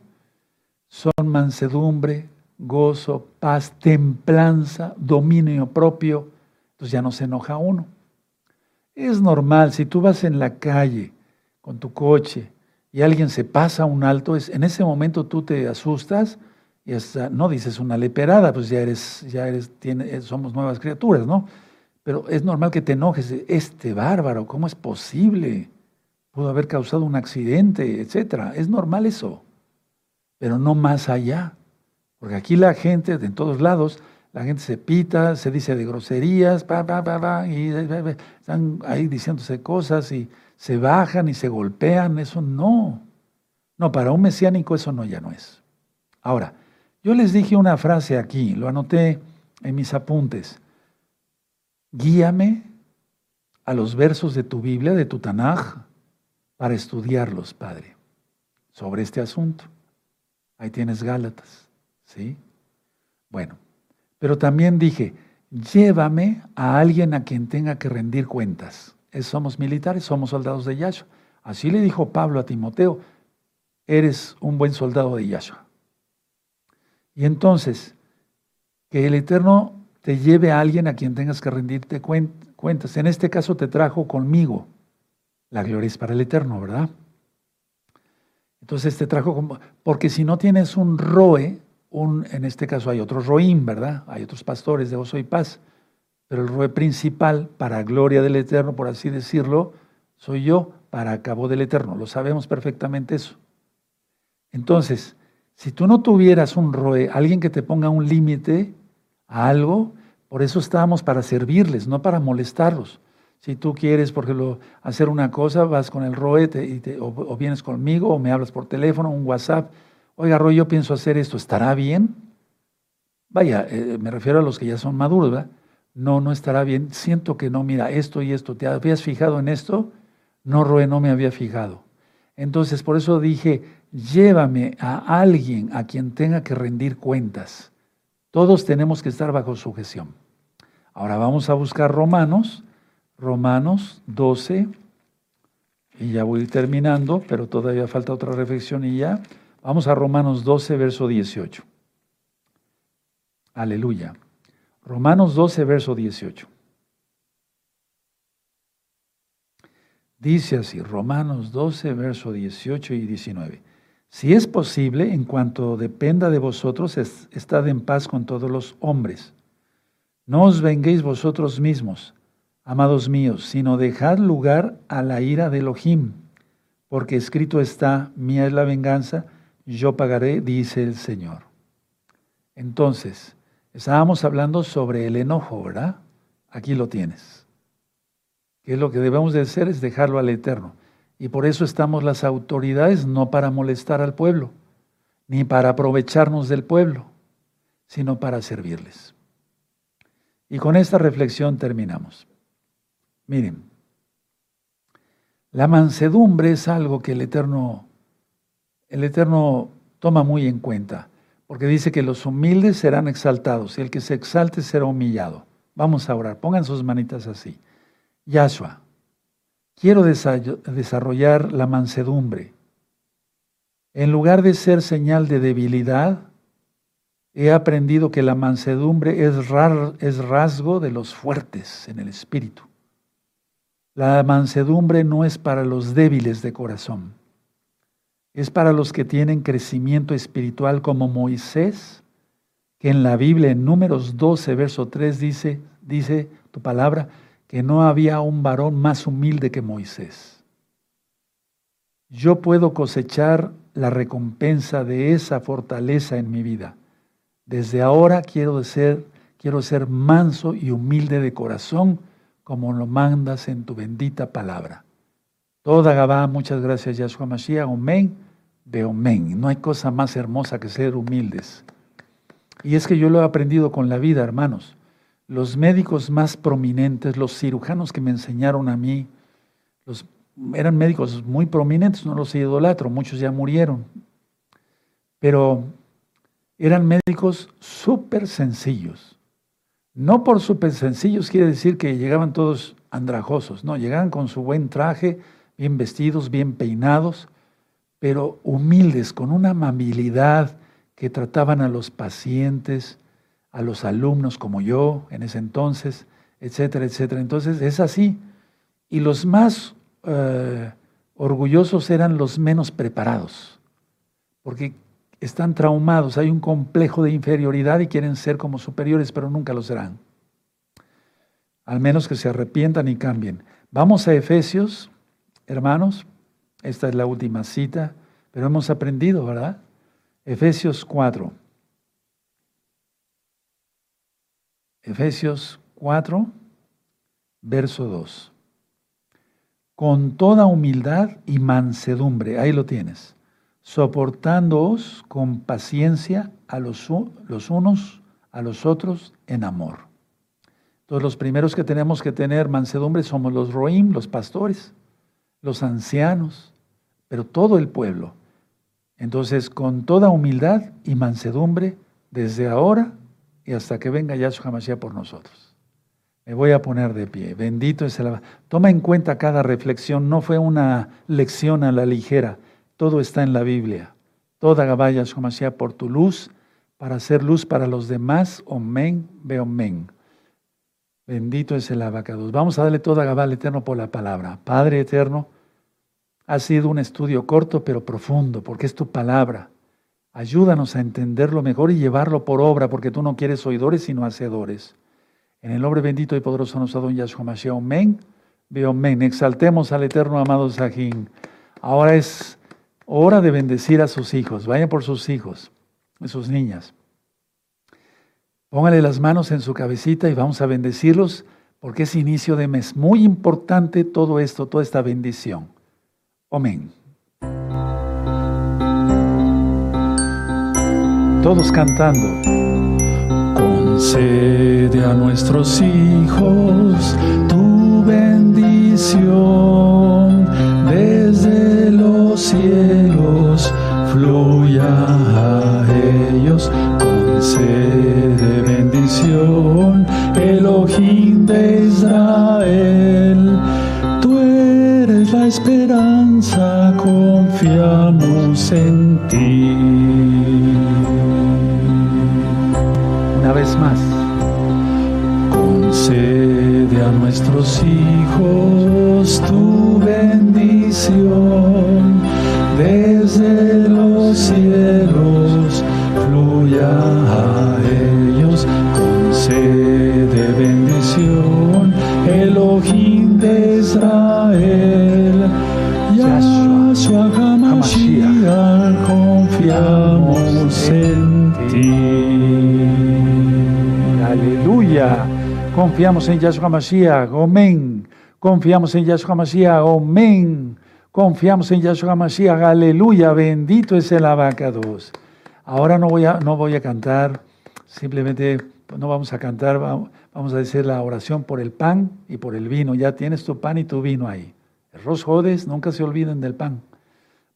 Speaker 1: son mansedumbre, gozo, paz, templanza, dominio propio. Entonces ya no se enoja uno. Es normal, si tú vas en la calle con tu coche y alguien se pasa un alto, es, en ese momento tú te asustas y hasta, no dices una leperada, pues ya eres, ya eres, tiene, somos nuevas criaturas, ¿no? Pero es normal que te enojes, este bárbaro, ¿cómo es posible? pudo haber causado un accidente, etcétera. Es normal eso, pero no más allá. Porque aquí la gente, en todos lados, la gente se pita, se dice de groserías, pa, pa, pa, y están ahí diciéndose cosas y se bajan y se golpean. Eso no. No, para un mesiánico eso no ya no es. Ahora, yo les dije una frase aquí, lo anoté en mis apuntes. Guíame a los versos de tu Biblia, de tu Tanaj, para estudiarlos, Padre, sobre este asunto. Ahí tienes Gálatas, ¿sí? Bueno, Pero también dije, llévame a alguien a quien tenga que rendir cuentas. somos militares, somos soldados de Yahshua. Así le dijo Pablo a Timoteo, eres un buen soldado de Yahshua. Y entonces, que el Eterno te lleve a alguien a quien tengas que rendirte cuentas. En este caso te trajo conmigo. La gloria es para el Eterno, ¿verdad? Entonces te trajo, porque si no tienes un roe, en este caso hay otros roim, ¿verdad? Hay otros pastores de gozo y paz, pero el roe principal, para gloria del Eterno, por así decirlo, soy yo, para cabo del Eterno. Lo sabemos perfectamente eso. Entonces, si tú no tuvieras un roe, alguien que te ponga un límite algo, por eso estamos para servirles, no para molestarlos. Si tú quieres, por ejemplo, hacer una cosa, vas con el ROE o, vienes conmigo o me hablas por teléfono, un WhatsApp. Oiga, Roe, yo pienso hacer esto, ¿estará bien? Vaya, eh, me refiero a los que ya son maduros, ¿verdad? No, no estará bien. Siento que no, mira, esto y esto, ¿te habías fijado en esto? No, Roe, no me había fijado. Entonces, por eso dije, llévame a alguien a quien tenga que rendir cuentas. Todos tenemos que estar bajo sujeción. Ahora vamos a buscar Romanos Romanos 12, y ya voy terminando, pero todavía falta otra reflexión y ya. Vamos a Romanos 12, verso 18. Aleluya. Romanos 12, verso 18. Dice así, Romanos 12, verso 18 y 19. Si es posible, en cuanto dependa de vosotros, estad en paz con todos los hombres. No os venguéis vosotros mismos amados míos, sino dejad lugar a la ira de Elohim, porque escrito está, mía es la venganza, yo pagaré, dice el Señor. Entonces, estábamos hablando sobre el enojo, ¿verdad? Aquí lo tienes. Que lo que debemos de hacer es dejarlo al Eterno. Y por eso estamos las autoridades, no para molestar al pueblo, ni para aprovecharnos del pueblo, sino para servirles. Y con esta reflexión terminamos. Miren, la mansedumbre es algo que el Eterno, el Eterno toma muy en cuenta, porque dice que los humildes serán exaltados y el que se exalte será humillado. Vamos a orar, pongan sus manitas así. Yahshua, quiero desarrollar la mansedumbre. En lugar de ser señal de debilidad, he aprendido que la mansedumbre es, rasgo de los fuertes en el espíritu. La mansedumbre no es para los débiles de corazón, es para los que tienen crecimiento espiritual como Moisés, que en la Biblia en números 12, verso 3 dice, dice tu palabra, que no había un varón más humilde que Moisés. Yo puedo cosechar la recompensa de esa fortaleza en mi vida. Desde ahora quiero ser, quiero ser manso y humilde de corazón como lo mandas en tu bendita palabra. Toda Gabá, muchas gracias Yahshua Mashiach, Omen, de Omen. No hay cosa más hermosa que ser humildes. Y es que yo lo he aprendido con la vida, hermanos. Los médicos más prominentes, los cirujanos que me enseñaron a mí, eran médicos muy prominentes, no los idolatro, muchos ya murieron. Pero eran médicos súper sencillos no por súper sencillos quiere decir que llegaban todos andrajosos, no, llegaban con su buen traje, bien vestidos, bien peinados, pero humildes, con una amabilidad que trataban a los pacientes, a los alumnos como yo en ese entonces, etcétera, etcétera. Entonces es así. Y los más eh, orgullosos eran los menos preparados, porque están traumados, hay un complejo de inferioridad y quieren ser como superiores, pero nunca lo serán. Al menos que se arrepientan y cambien. Vamos a Efesios, hermanos. Esta es la última cita, pero hemos aprendido, ¿verdad? Efesios 4. Efesios 4, verso 2. Con toda humildad y mansedumbre, ahí lo tienes soportándoos con paciencia a los, los, unos a los otros en amor. Entonces los primeros que tenemos que tener mansedumbre somos los roim, los pastores, los ancianos, pero todo el pueblo. Entonces con toda humildad y mansedumbre, desde ahora y hasta que venga Yahshua Mashiach por nosotros. Me voy a poner de pie. Bendito es el... Toma en cuenta cada reflexión. No fue una lección a la ligera. Todo está en la Biblia. Toda Gabá Yahshua Mashiach por tu luz, para hacer luz para los demás. Omen, men. Bendito es el abacados. Vamos a darle toda Gabá al Eterno por la palabra. Padre Eterno, ha sido un estudio corto pero profundo, porque es tu palabra. Ayúdanos a entenderlo mejor y llevarlo por obra, porque tú no quieres oidores, sino hacedores. En el nombre bendito y poderoso de don Yahshua Mashiach, amén. Amén. Exaltemos al eterno amado Sajín. Ahora es hora de bendecir a sus hijos. Vayan por sus hijos, a sus niñas. Póngale las manos en su cabecita y vamos a bendecirlos, porque es inicio de mes. Muy importante todo esto, toda esta bendición. Amén. Todos cantando. Concede a nuestros hijos tu bendición desde los cielos, fluya a ellos, concede bendición, Elohim de Israel. Tú eres la esperanza, confiamos en ti vez más. Concede a nuestros hijos tu bendición desde los cielos, fluya Confiamos en Yahshua Mashiach. Amén. Confiamos en Yahshua Mashiach. Amén. Confiamos en Yahshua Mashiach. Aleluya. Bendito es el abacados. Ahora no voy a, no voy a cantar. Simplemente no vamos a cantar. Vamos a decir la oración por el pan y por el vino. Ya tienes tu pan y tu vino ahí. El Jodes, nunca se olviden del pan.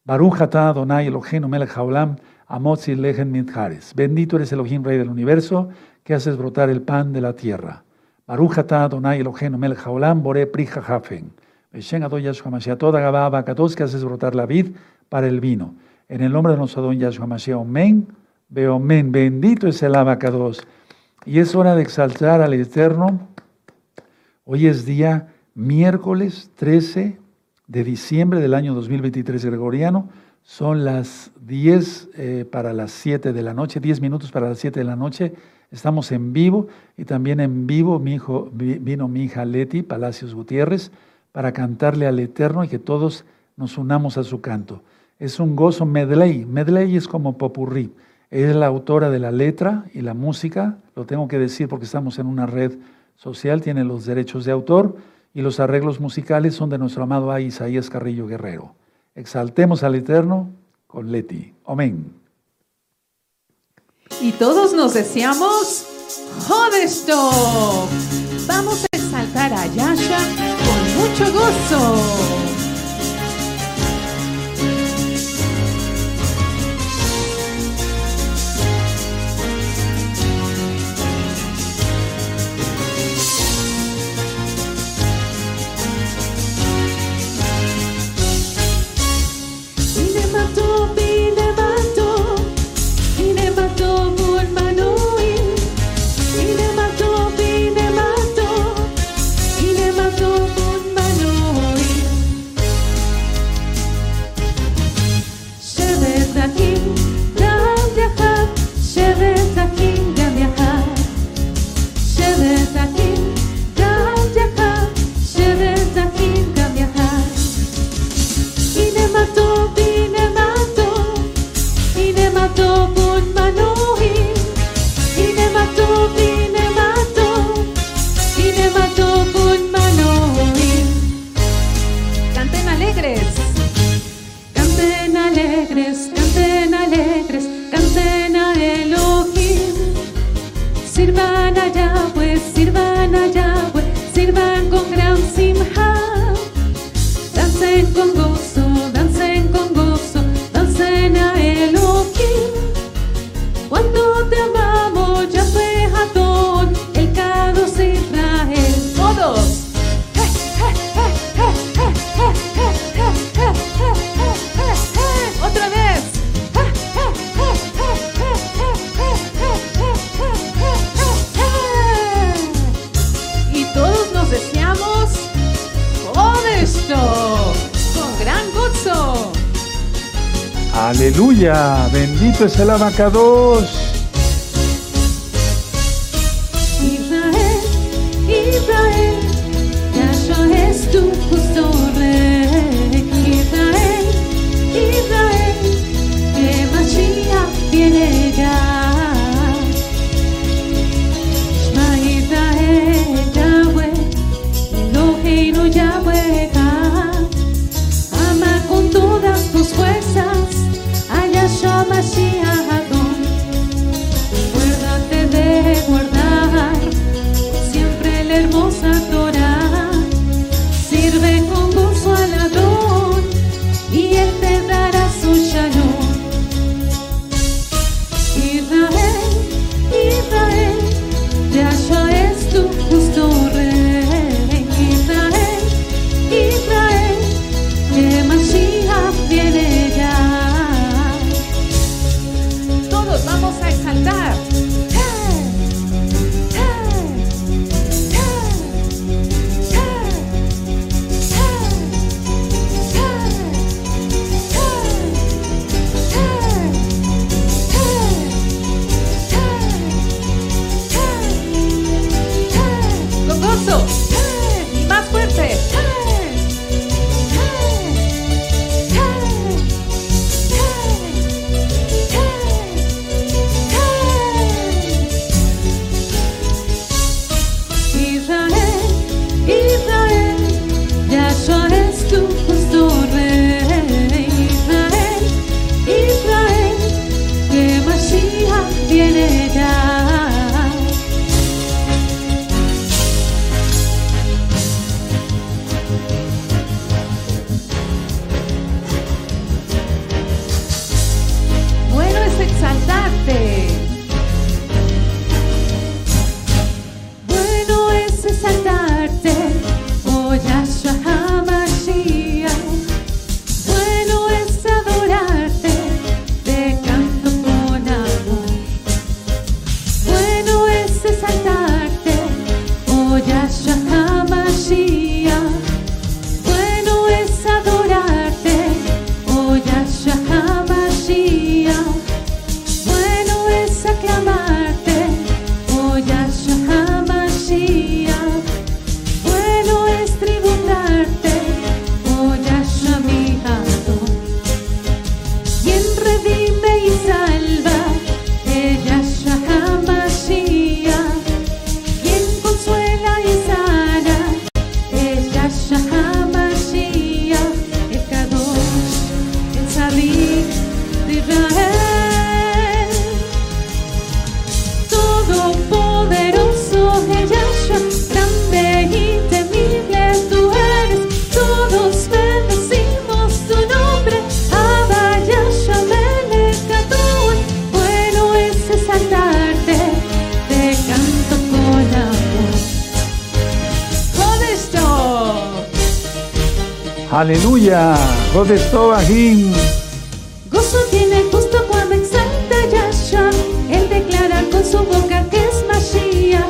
Speaker 1: Baruch atah Adonai Eloheinu melech haolam, amotzi lechen mitjares. Bendito eres Elohim, Rey del universo, que haces brotar el pan de la tierra. Barujata Adonai Eloheinu melech haolam bore prija hafen. Beshen Adon Yahshua Mashiach toda gababa katos que haces brotar la vid para el vino. En el nombre de nuestro Adon Yahshua Mashiach, amén, veo amén. Bendito es el abacados. Y es hora de exaltar al Eterno. Hoy es día miércoles 13 de diciembre del año 2023 gregoriano. Son las 10 eh, para las 7 de la noche, 10 minutos para las 7 de la noche. Estamos en vivo y también en vivo mi hijo, vino mi hija Leti Palacios Gutiérrez para cantarle al Eterno y que todos nos unamos a su canto. Es un gozo medley. Medley es como popurrí. Es la autora de la letra y la música. Lo tengo que decir porque estamos en una red social, tiene los derechos de autor y los arreglos musicales son de nuestro amado Isaías Carrillo Guerrero. Exaltemos al Eterno con Leti. Amén.
Speaker 2: Y todos nos deseamos Jodesto. Vamos a exaltar a Yasha con mucho gozo. Yahweh, sirvan con gran Benito es el abacados.
Speaker 1: Aleluya. Protestó Bajim.
Speaker 2: Gozo tiene justo cuando exalta Yashua. Él declara con su boca que es Mashiach.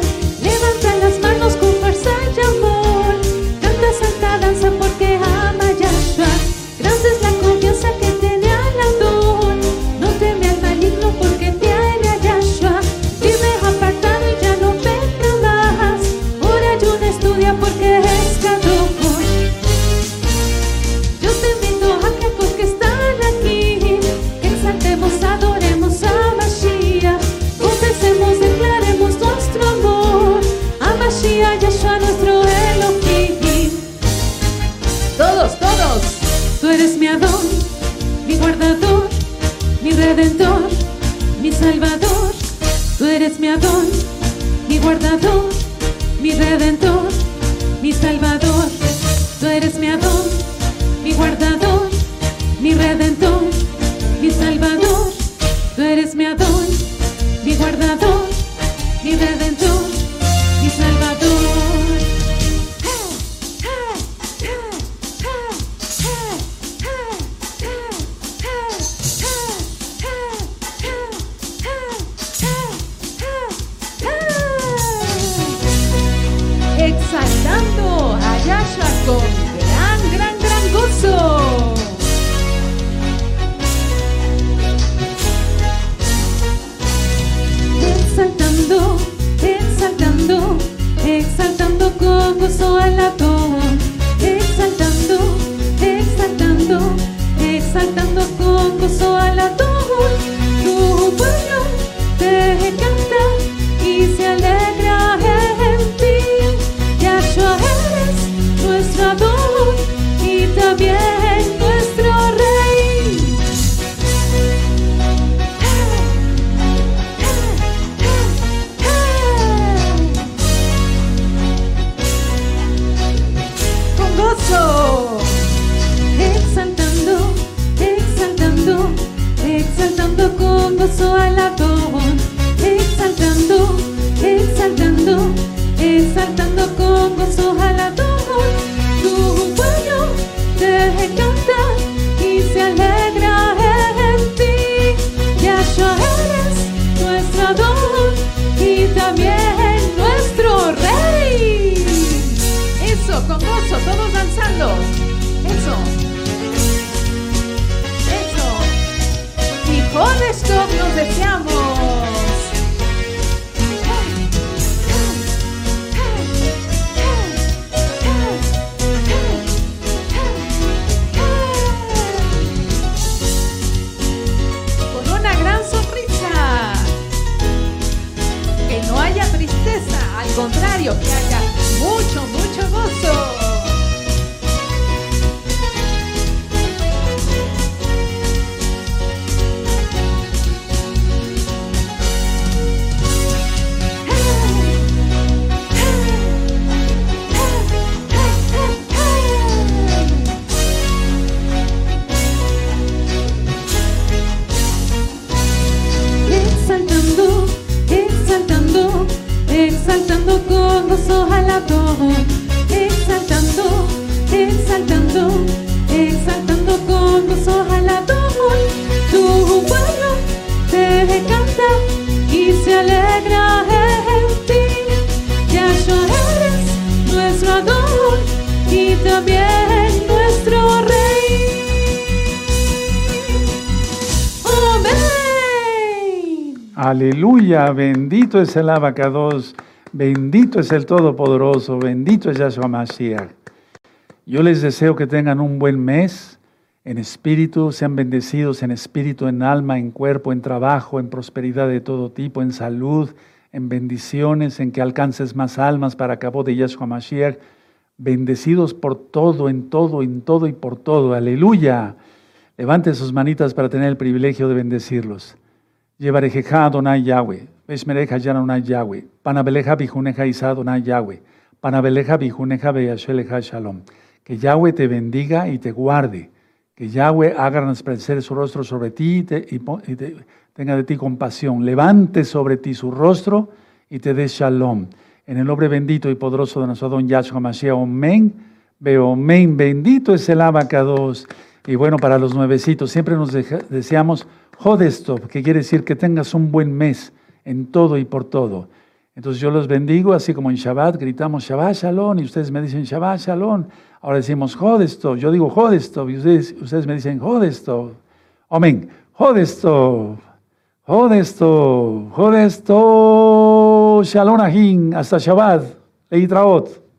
Speaker 2: Exaltando con gozo al Adón. Exaltando, exaltando, exaltando con gozo al Adón. Tu pueblo te canta y se alegra en ti. Yahshua eres nuestro Adón y también nuestro Rey. Amén.
Speaker 1: Aleluya, bendito es el abacados, bendito es el Todopoderoso, bendito es Yahshua Mashiach. Yo les deseo que tengan un buen mes en espíritu, sean bendecidos en espíritu, en alma, en cuerpo, en trabajo, en prosperidad de todo tipo, en salud, en bendiciones, en que alcances más almas para cabo de Yahshua Mashiach. Bendecidos por todo, en todo, en todo y por todo. Aleluya. Levanten sus manitas para tener el privilegio de bendecirlos. Llevarejeja Adonai Yahweh, Yanonai Yahweh, Panabeleja Bijuneja Isa Adonai Yahweh, Panabeleja Bijuneja Beyasheleja Shalom. Que Yahweh te bendiga y te guarde. Que Yahweh haga resplandecer su rostro sobre ti y, tenga de ti compasión. Levante sobre ti su rostro y te dé shalom. En el nombre bendito y poderoso de nuestro don Yahshua Mashiach. Amén. Veo, amén. Bendito es el abacados. Y bueno, para los nuevecitos, siempre nos deja- deseamos Jodestov, que quiere decir que tengas un buen mes en todo y por todo. Entonces yo los bendigo, así como en Shabbat gritamos Shabbat Shalom y ustedes me dicen Shabbat Shalom. Ahora decimos Jodestov, yo digo Jodestov y ustedes, ustedes me dicen Jodestov. Amén. Jodestov, Jodestov, Jodestov, Shalom Ahim, hasta Shabbat, Leitraot.